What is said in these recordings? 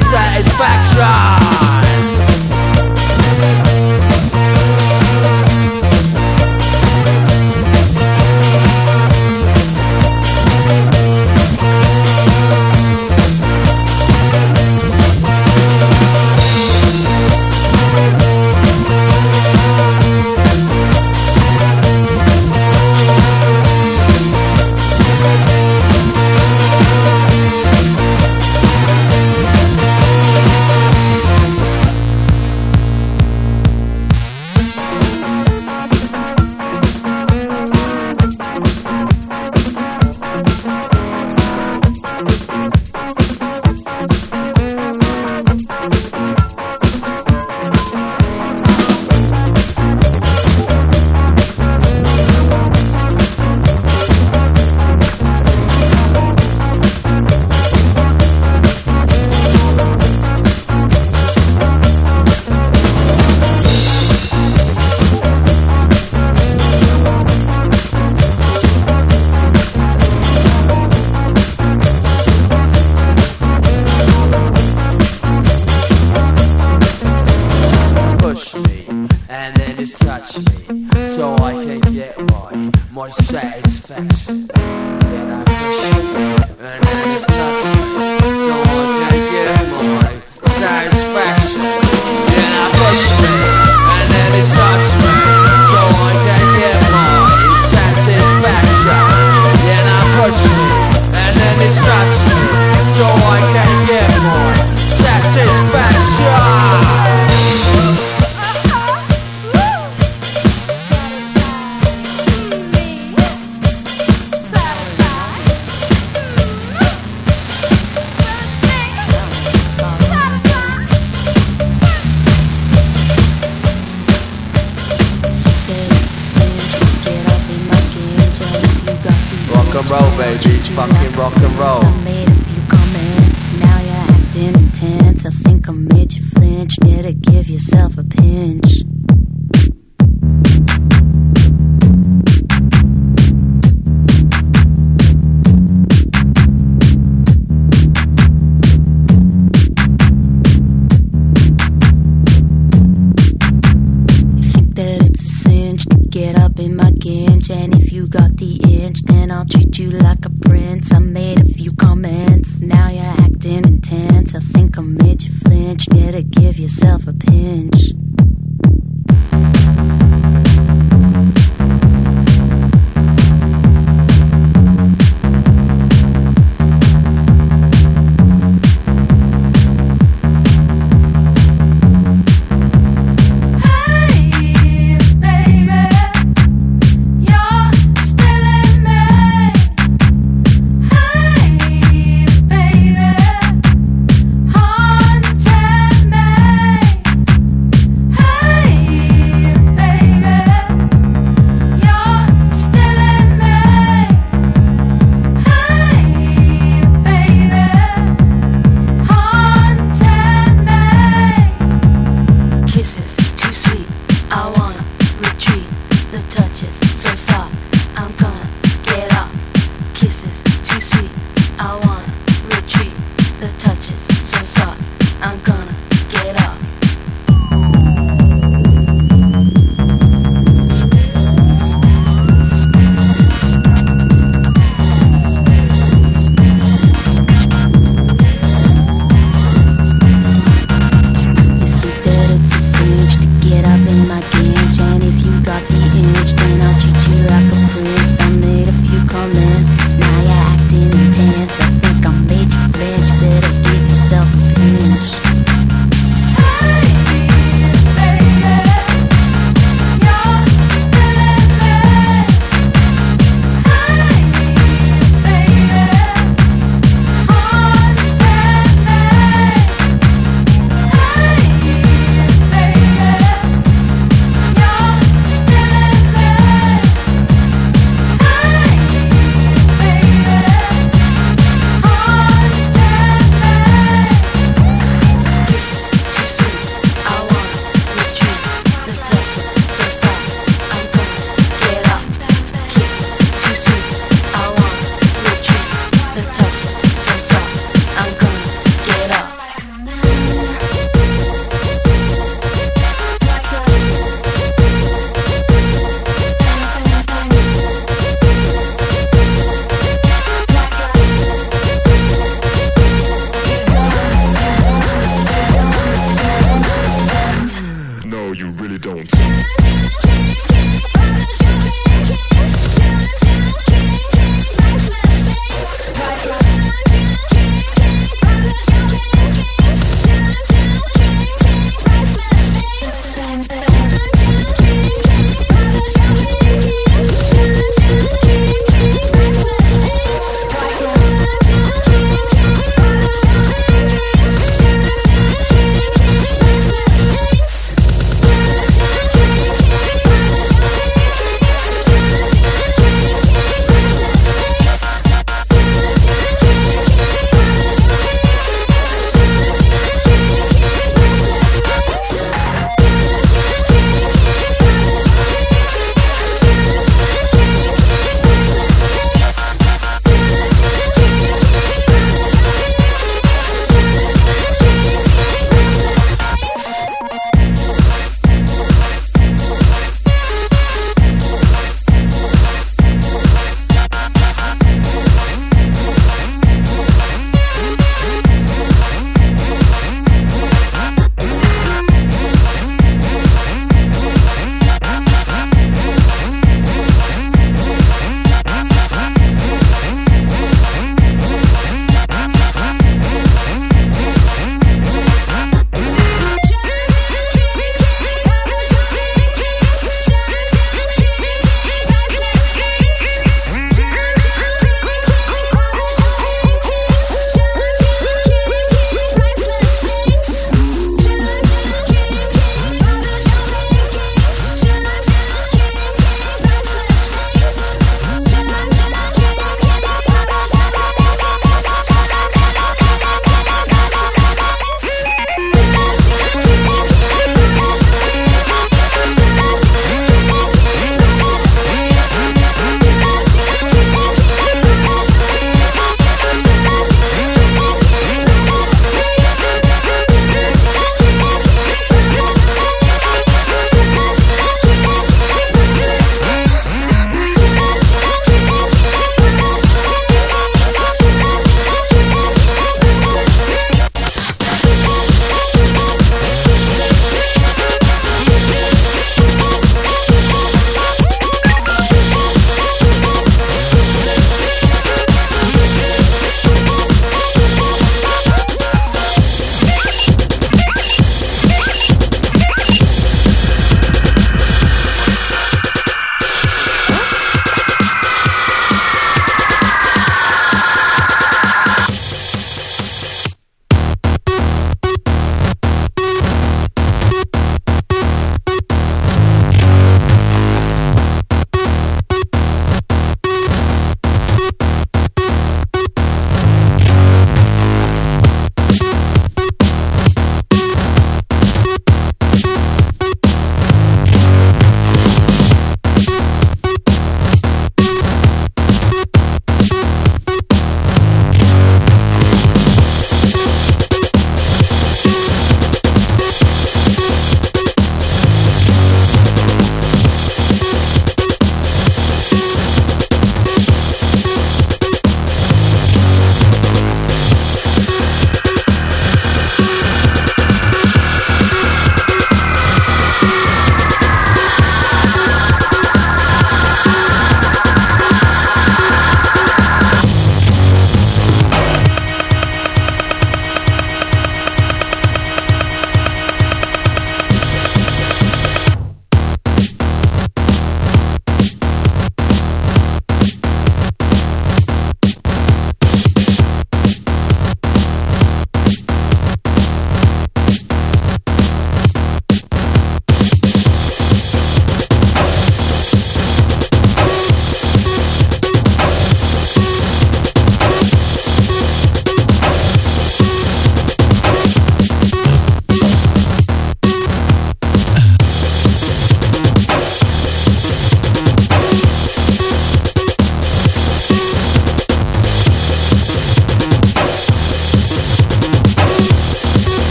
satisfaction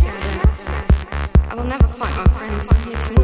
I will never fight my friends. I'm here.